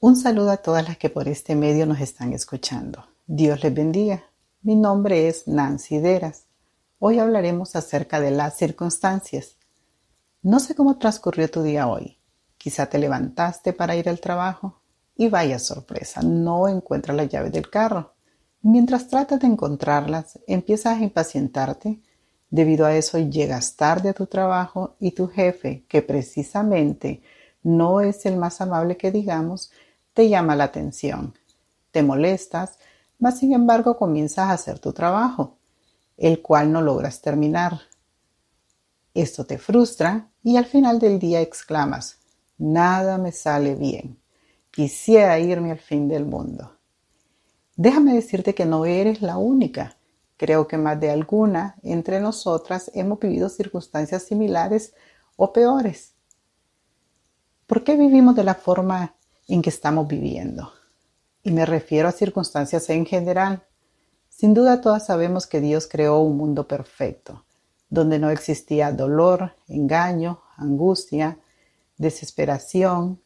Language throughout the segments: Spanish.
Un saludo a todas las que por este medio nos están escuchando. Dios les bendiga. Mi nombre es Nancy Deras. Hoy hablaremos acerca de las circunstancias. No sé cómo transcurrió tu día hoy. Quizá te levantaste para ir al trabajo y vaya sorpresa, no encuentras las llaves del carro. Mientras tratas de encontrarlas, empiezas a impacientarte. Debido a eso llegas tarde a tu trabajo y tu jefe, que precisamente no es el más amable que digamos, te llama la atención, te molestas, mas sin embargo comienzas a hacer tu trabajo, el cual no logras terminar. Esto te frustra y al final del día exclamas, nada me sale bien, quisiera irme al fin del mundo. Déjame decirte que no eres la única. Creo que más de alguna entre nosotras hemos vivido circunstancias similares o peores. ¿Por qué vivimos de la forma en que estamos viviendo. Y me refiero a circunstancias en general. Sin duda todas sabemos que Dios creó un mundo perfecto, donde no existía dolor, engaño, angustia, desesperación.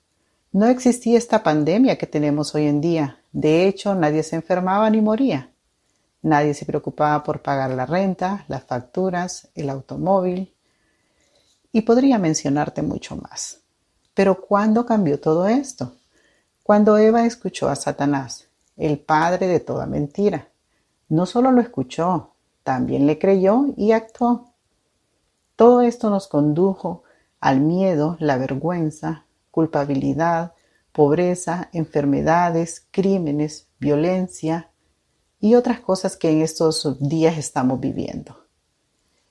No existía esta pandemia que tenemos hoy en día. De hecho, nadie se enfermaba ni moría. Nadie se preocupaba por pagar la renta, las facturas, el automóvil. Y podría mencionarte mucho más. Pero ¿cuándo cambió todo esto? Cuando Eva escuchó a Satanás, el padre de toda mentira, no solo lo escuchó, también le creyó y actuó. Todo esto nos condujo al miedo, la vergüenza, culpabilidad, pobreza, enfermedades, crímenes, violencia y otras cosas que en estos días estamos viviendo.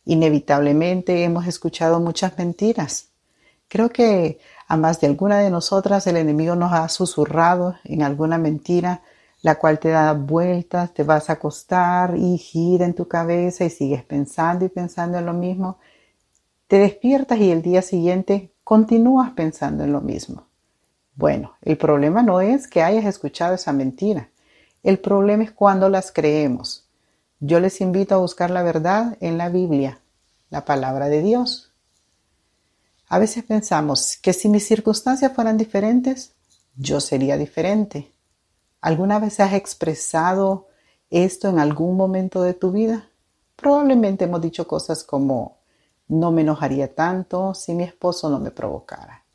Inevitablemente hemos escuchado muchas mentiras. Creo que a más de alguna de nosotras el enemigo nos ha susurrado en alguna mentira, la cual te da vueltas, te vas a acostar y gira en tu cabeza y sigues pensando y pensando en lo mismo. Te despiertas y el día siguiente continúas pensando en lo mismo. Bueno, el problema no es que hayas escuchado esa mentira. El problema es cuando las creemos. Yo les invito a buscar la verdad en la Biblia, la palabra de Dios. A veces pensamos que si mis circunstancias fueran diferentes, yo sería diferente. ¿Alguna vez has expresado esto en algún momento de tu vida? Probablemente hemos dicho cosas como no me enojaría tanto si mi esposo no me provocara.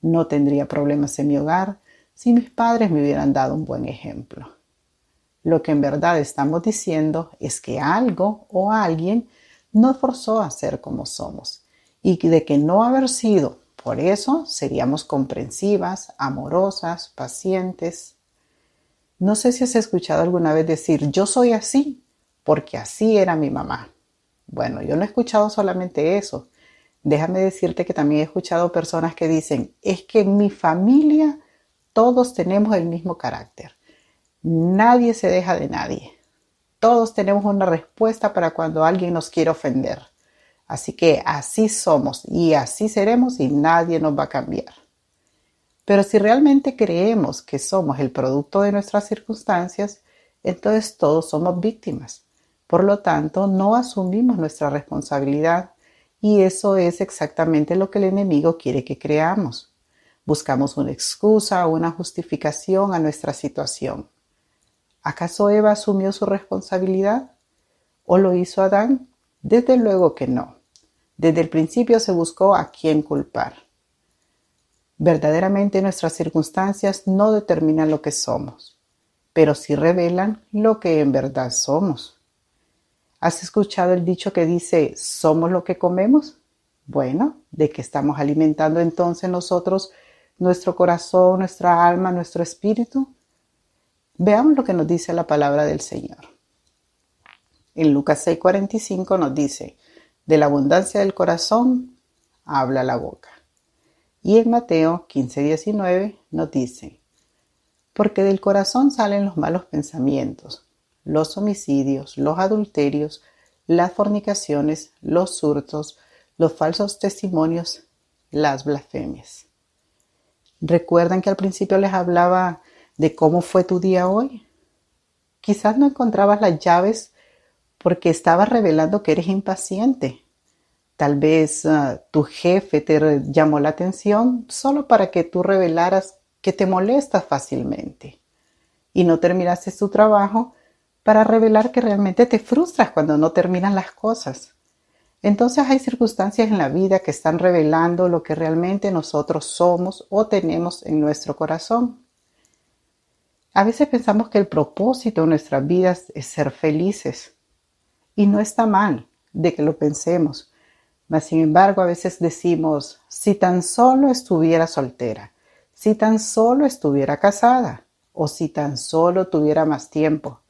No tendría problemas en mi hogar si mis padres me hubieran dado un buen ejemplo. Lo que en verdad estamos diciendo es que algo o alguien nos forzó a ser como somos y de que no haber sido por eso seríamos comprensivas, amorosas, pacientes. No sé si has escuchado alguna vez decir yo soy así porque así era mi mamá. Bueno, yo no he escuchado solamente eso. Déjame decirte que también he escuchado personas que dicen es que en mi familia todos tenemos el mismo carácter. Nadie se deja de nadie. Todos tenemos una respuesta para cuando alguien nos quiere ofender. Así que así somos y así seremos y nadie nos va a cambiar. Pero si realmente creemos que somos el producto de nuestras circunstancias, entonces todos somos víctimas. Por lo tanto, no asumimos nuestra responsabilidad y eso es exactamente lo que el enemigo quiere que creamos. Buscamos una excusa o una justificación a nuestra situación. ¿Acaso Eva asumió su responsabilidad? ¿O lo hizo Adán? Desde luego que no. Desde el principio se buscó a quién culpar. Verdaderamente nuestras circunstancias no determinan lo que somos, pero sí revelan lo que en verdad somos. ¿Has escuchado el dicho que dice, somos lo que comemos? Bueno, ¿de qué estamos alimentando entonces nosotros nuestro corazón, nuestra alma, nuestro espíritu? Veamos lo que nos dice la palabra del Señor. En Lucas 6:45 nos dice, de la abundancia del corazón habla la boca. Y en Mateo 15:19 nos dice, porque del corazón salen los malos pensamientos, los homicidios, los adulterios, las fornicaciones, los hurtos, los falsos testimonios, las blasfemias. ¿Recuerdan que al principio les hablaba de cómo fue tu día hoy? Quizás no encontrabas las llaves porque estaba revelando que eres impaciente. Tal vez ah, tu jefe te llamó la atención solo para que tú revelaras que te molestas fácilmente y no terminaste tu trabajo para revelar que realmente te frustras cuando no terminan las cosas. Entonces hay circunstancias en la vida que están revelando lo que realmente nosotros somos o tenemos en nuestro corazón. A veces pensamos que el propósito de nuestras vidas es ser felices. Y no está mal de que lo pensemos. Mas sin embargo, a veces decimos, si tan solo estuviera soltera, si tan solo estuviera casada, o si tan solo tuviera más tiempo,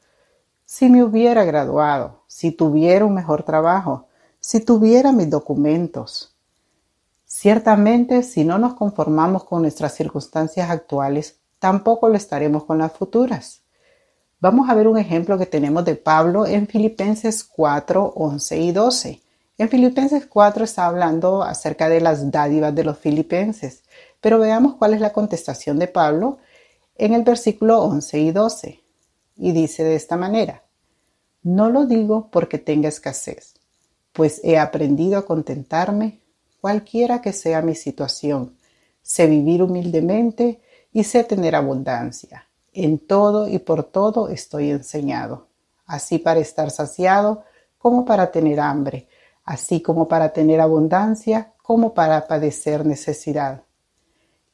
si me hubiera graduado, si tuviera un mejor trabajo, si tuviera mis documentos. Ciertamente, si no nos conformamos con nuestras circunstancias actuales, tampoco lo estaremos con las futuras. Vamos a ver un ejemplo que tenemos de Pablo en Filipenses 4, 11 y 12. En Filipenses 4 está hablando acerca de las dádivas de los filipenses, pero veamos cuál es la contestación de Pablo en el versículo 11 y 12. Y dice de esta manera, no lo digo porque tenga escasez, pues he aprendido a contentarme cualquiera que sea mi situación. Sé vivir humildemente y sé tener abundancia. En todo y por todo estoy enseñado, así para estar saciado como para tener hambre, así como para tener abundancia como para padecer necesidad.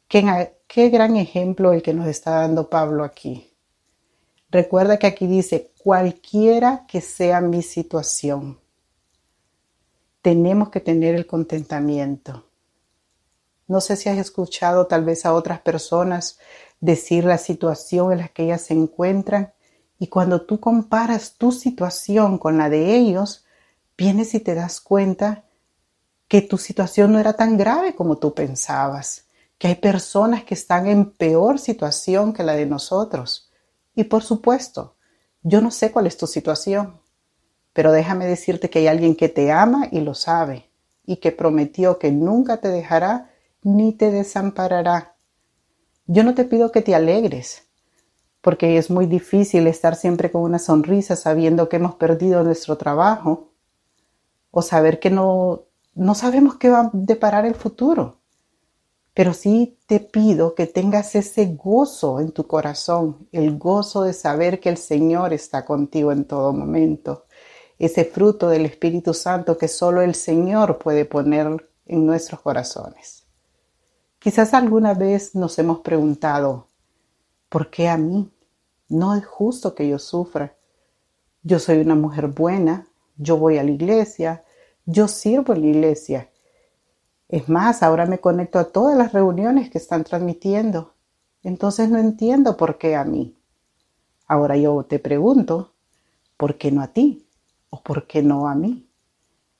Qué, qué gran ejemplo el que nos está dando Pablo aquí. Recuerda que aquí dice, cualquiera que sea mi situación, tenemos que tener el contentamiento. No sé si has escuchado tal vez a otras personas decir la situación en la que ellas se encuentran y cuando tú comparas tu situación con la de ellos, vienes y te das cuenta que tu situación no era tan grave como tú pensabas, que hay personas que están en peor situación que la de nosotros. Y por supuesto, yo no sé cuál es tu situación, pero déjame decirte que hay alguien que te ama y lo sabe, y que prometió que nunca te dejará ni te desamparará. Yo no te pido que te alegres, porque es muy difícil estar siempre con una sonrisa sabiendo que hemos perdido nuestro trabajo o saber que no, no sabemos qué va a deparar el futuro. Pero sí te pido que tengas ese gozo en tu corazón, el gozo de saber que el Señor está contigo en todo momento, ese fruto del Espíritu Santo que solo el Señor puede poner en nuestros corazones. Quizás alguna vez nos hemos preguntado, ¿por qué a mí? No es justo que yo sufra. Yo soy una mujer buena, yo voy a la iglesia, yo sirvo en la iglesia. Es más, ahora me conecto a todas las reuniones que están transmitiendo. Entonces no entiendo por qué a mí. Ahora yo te pregunto, ¿por qué no a ti? ¿O por qué no a mí?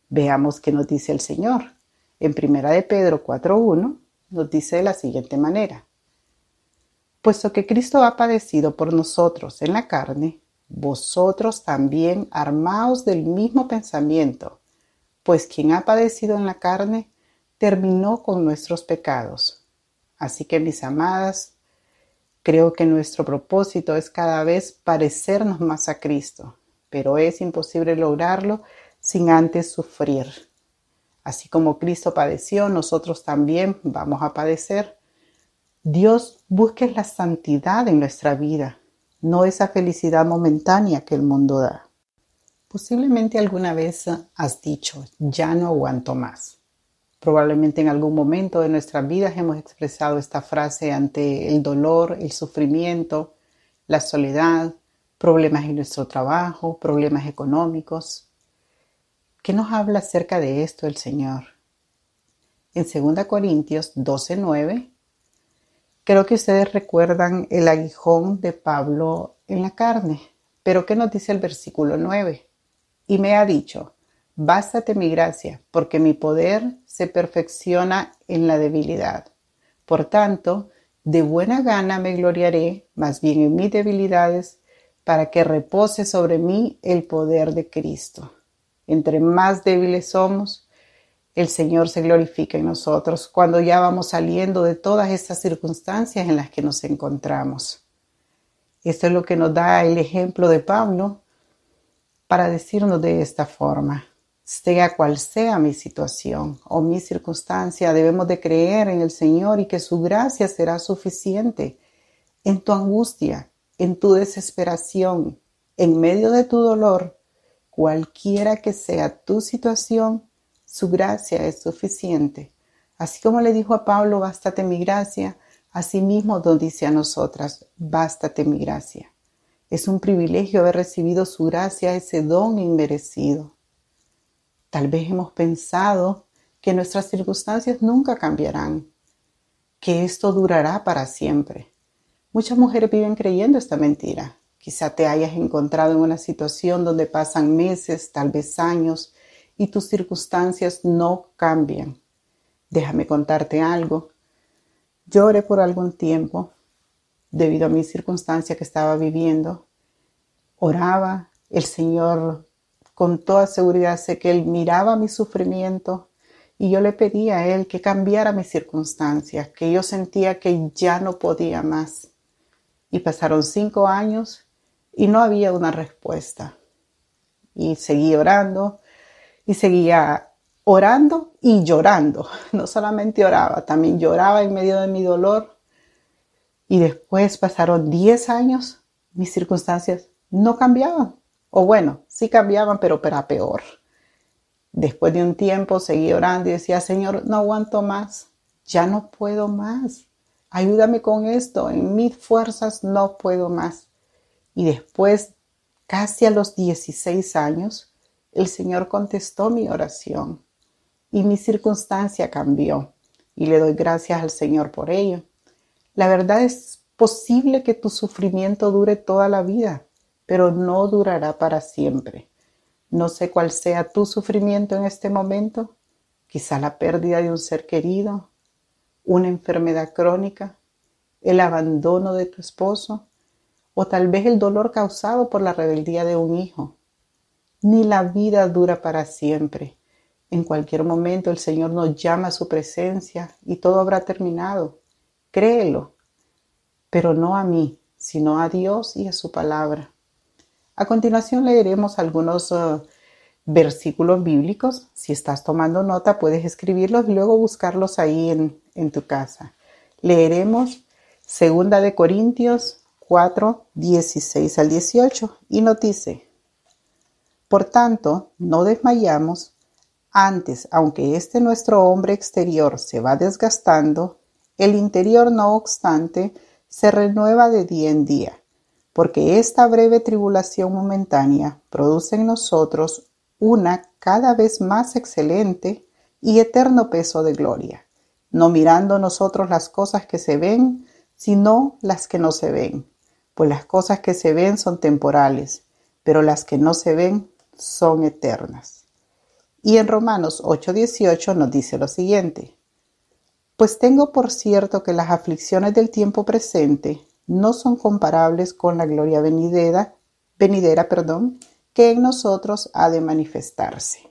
Veamos qué nos dice el Señor. En Primera de Pedro 4.1 nos dice de la siguiente manera. Puesto que Cristo ha padecido por nosotros en la carne, vosotros también armaos del mismo pensamiento, pues quien ha padecido en la carne terminó con nuestros pecados. Así que mis amadas, creo que nuestro propósito es cada vez parecernos más a Cristo, pero es imposible lograrlo sin antes sufrir. Así como Cristo padeció, nosotros también vamos a padecer. Dios busque la santidad en nuestra vida, no esa felicidad momentánea que el mundo da. Posiblemente alguna vez has dicho, ya no aguanto más. Probablemente en algún momento de nuestras vidas hemos expresado esta frase ante el dolor, el sufrimiento, la soledad, problemas en nuestro trabajo, problemas económicos. ¿Qué nos habla acerca de esto el Señor? En 2 Corintios 12:9, creo que ustedes recuerdan el aguijón de Pablo en la carne, pero ¿qué nos dice el versículo 9? Y me ha dicho, bástate mi gracia, porque mi poder se perfecciona en la debilidad. Por tanto, de buena gana me gloriaré, más bien en mis debilidades, para que repose sobre mí el poder de Cristo. Entre más débiles somos, el Señor se glorifica en nosotros cuando ya vamos saliendo de todas estas circunstancias en las que nos encontramos. Esto es lo que nos da el ejemplo de Pablo para decirnos de esta forma. sea cual sea mi situación o mi circunstancia, debemos de creer en el Señor y que su gracia será suficiente en tu angustia, en tu desesperación, en medio de tu dolor, cualquiera que sea tu situación, su gracia es suficiente. Así como le dijo a Pablo, bástate mi gracia, asimismo nos dice a nosotras, bástate mi gracia. Es un privilegio haber recibido su gracia, ese don inmerecido. Tal vez hemos pensado que nuestras circunstancias nunca cambiarán, que esto durará para siempre. Muchas mujeres viven creyendo esta mentira. Quizá te hayas encontrado en una situación donde pasan meses, tal vez años, y tus circunstancias no cambian. Déjame contarte algo. Lloré por algún tiempo debido a mi circunstancia que estaba viviendo. Oraba, el Señor con toda seguridad sé que Él miraba mi sufrimiento y yo le pedía a Él que cambiara mis circunstancias, que yo sentía que ya no podía más. Y pasaron cinco años y no había una respuesta. Y seguí orando y seguía orando y llorando. No solamente oraba, también lloraba en medio de mi dolor. Y después pasaron diez años, mis circunstancias no cambiaban. O bueno, sí cambiaban, pero para peor. Después de un tiempo seguí orando y decía, Señor, no aguanto más, ya no puedo más. Ayúdame con esto, en mis fuerzas no puedo más. Y después, casi a los 16 años, el Señor contestó mi oración y mi circunstancia cambió. Y le doy gracias al Señor por ello. La verdad es posible que tu sufrimiento dure toda la vida, pero no durará para siempre. No sé cuál sea tu sufrimiento en este momento, quizá la pérdida de un ser querido, una enfermedad crónica, el abandono de tu esposo o tal vez el dolor causado por la rebeldía de un hijo. Ni la vida dura para siempre. En cualquier momento el Señor nos llama a su presencia y todo habrá terminado. Créelo, pero no a mí, sino a Dios y a su palabra. A continuación leeremos algunos uh, versículos bíblicos. Si estás tomando nota, puedes escribirlos y luego buscarlos ahí en, en tu casa. Leeremos Segunda de Corintios 4, 16 al 18 y nos dice, Por tanto, no desmayamos, antes, aunque este nuestro hombre exterior se va desgastando, el interior no obstante se renueva de día en día porque esta breve tribulación momentánea produce en nosotros una cada vez más excelente y eterno peso de gloria, no mirando nosotros las cosas que se ven, sino las que no se ven, pues las cosas que se ven son temporales, pero las que no se ven son eternas. Y en Romanos 8:18 nos dice lo siguiente, pues tengo por cierto que las aflicciones del tiempo presente no son comparables con la gloria venidera, venidera perdón, que en nosotros ha de manifestarse.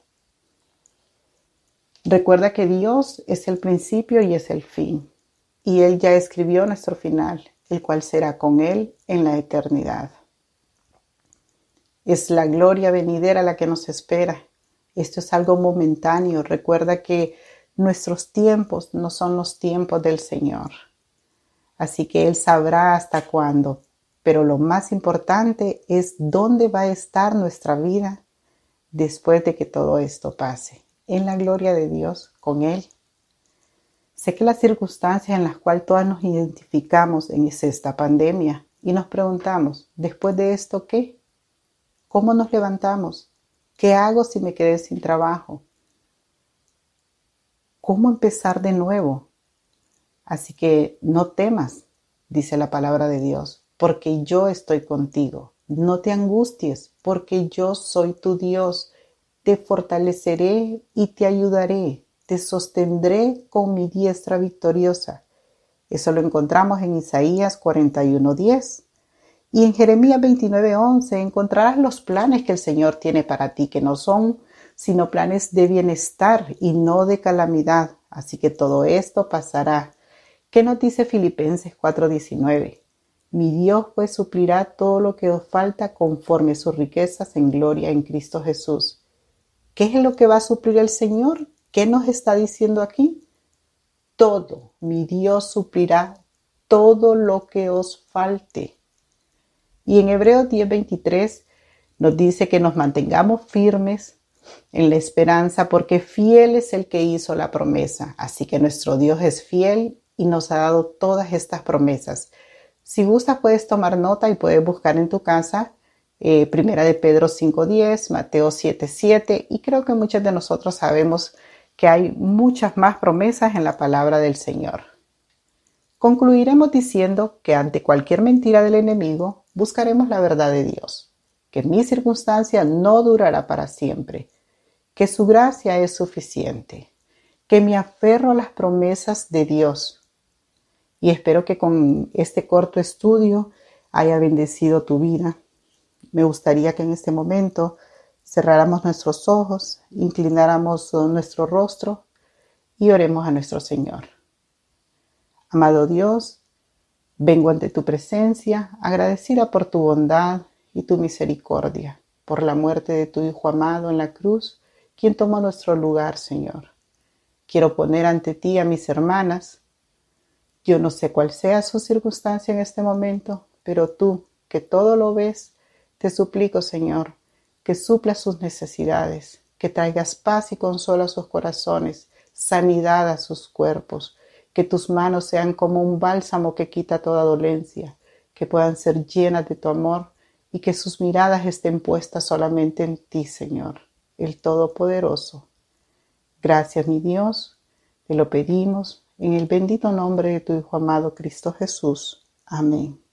Recuerda que Dios es el principio y es el fin, y Él ya escribió nuestro final, el cual será con Él en la eternidad. Es la gloria venidera la que nos espera. Esto es algo momentáneo. Recuerda que nuestros tiempos no son los tiempos del Señor así que Él sabrá hasta cuándo. Pero lo más importante es dónde va a estar nuestra vida después de que todo esto pase, en la gloria de Dios, con Él. Sé que las circunstancias en las cuales todas nos identificamos en esta pandemia y nos preguntamos, después de esto, ¿qué? ¿Cómo nos levantamos? ¿Qué hago si me quedé sin trabajo? ¿Cómo empezar de nuevo? Así que no temas, dice la palabra de Dios, porque yo estoy contigo. No te angusties, porque yo soy tu Dios. Te fortaleceré y te ayudaré. Te sostendré con mi diestra victoriosa. Eso lo encontramos en Isaías 41:10. Y en Jeremías 29:11 encontrarás los planes que el Señor tiene para ti, que no son sino planes de bienestar y no de calamidad. Así que todo esto pasará ¿Qué nos dice Filipenses 4:19? Mi Dios pues suplirá todo lo que os falta conforme sus riquezas en gloria en Cristo Jesús. ¿Qué es lo que va a suplir el Señor? ¿Qué nos está diciendo aquí? Todo, mi Dios suplirá todo lo que os falte. Y en Hebreos 10:23 nos dice que nos mantengamos firmes en la esperanza porque fiel es el que hizo la promesa. Así que nuestro Dios es fiel y nos ha dado todas estas promesas. Si gustas puedes tomar nota y puedes buscar en tu casa eh, Primera de Pedro 5.10, Mateo 7.7 y creo que muchos de nosotros sabemos que hay muchas más promesas en la palabra del Señor. Concluiremos diciendo que ante cualquier mentira del enemigo buscaremos la verdad de Dios, que mi circunstancia no durará para siempre, que su gracia es suficiente, que me aferro a las promesas de Dios. Y espero que con este corto estudio haya bendecido tu vida. Me gustaría que en este momento cerráramos nuestros ojos, inclináramos nuestro rostro y oremos a nuestro Señor. Amado Dios, vengo ante tu presencia agradecida por tu bondad y tu misericordia, por la muerte de tu Hijo amado en la cruz, quien tomó nuestro lugar, Señor. Quiero poner ante ti a mis hermanas. Yo no sé cuál sea su circunstancia en este momento, pero tú, que todo lo ves, te suplico, Señor, que supla sus necesidades, que traigas paz y consuelo a sus corazones, sanidad a sus cuerpos, que tus manos sean como un bálsamo que quita toda dolencia, que puedan ser llenas de tu amor y que sus miradas estén puestas solamente en ti, Señor, el Todopoderoso. Gracias, mi Dios, te lo pedimos en el bendito nombre de tu Hijo amado Cristo Jesús. Amén.